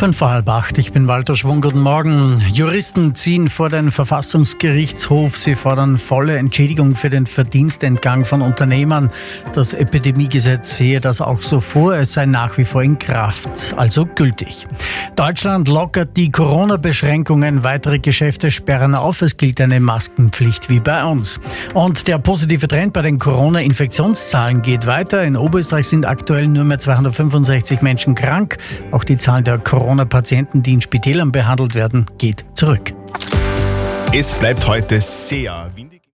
Fünf halb ich bin Walter Schwung, guten Morgen. Juristen ziehen vor den Verfassungsgerichtshof. Sie fordern volle Entschädigung für den Verdienstentgang von Unternehmern. Das Epidemiegesetz sehe das auch so vor. Es sei nach wie vor in Kraft, also gültig. Deutschland lockert die Corona-Beschränkungen. Weitere Geschäfte sperren auf. Es gilt eine Maskenpflicht wie bei uns. Und der positive Trend bei den Corona-Infektionszahlen geht weiter. In Oberösterreich sind aktuell nur mehr 265 Menschen krank. Auch die Zahl der Corona-Patienten, die in Spitälern behandelt werden, geht zurück. Es bleibt heute sehr windig.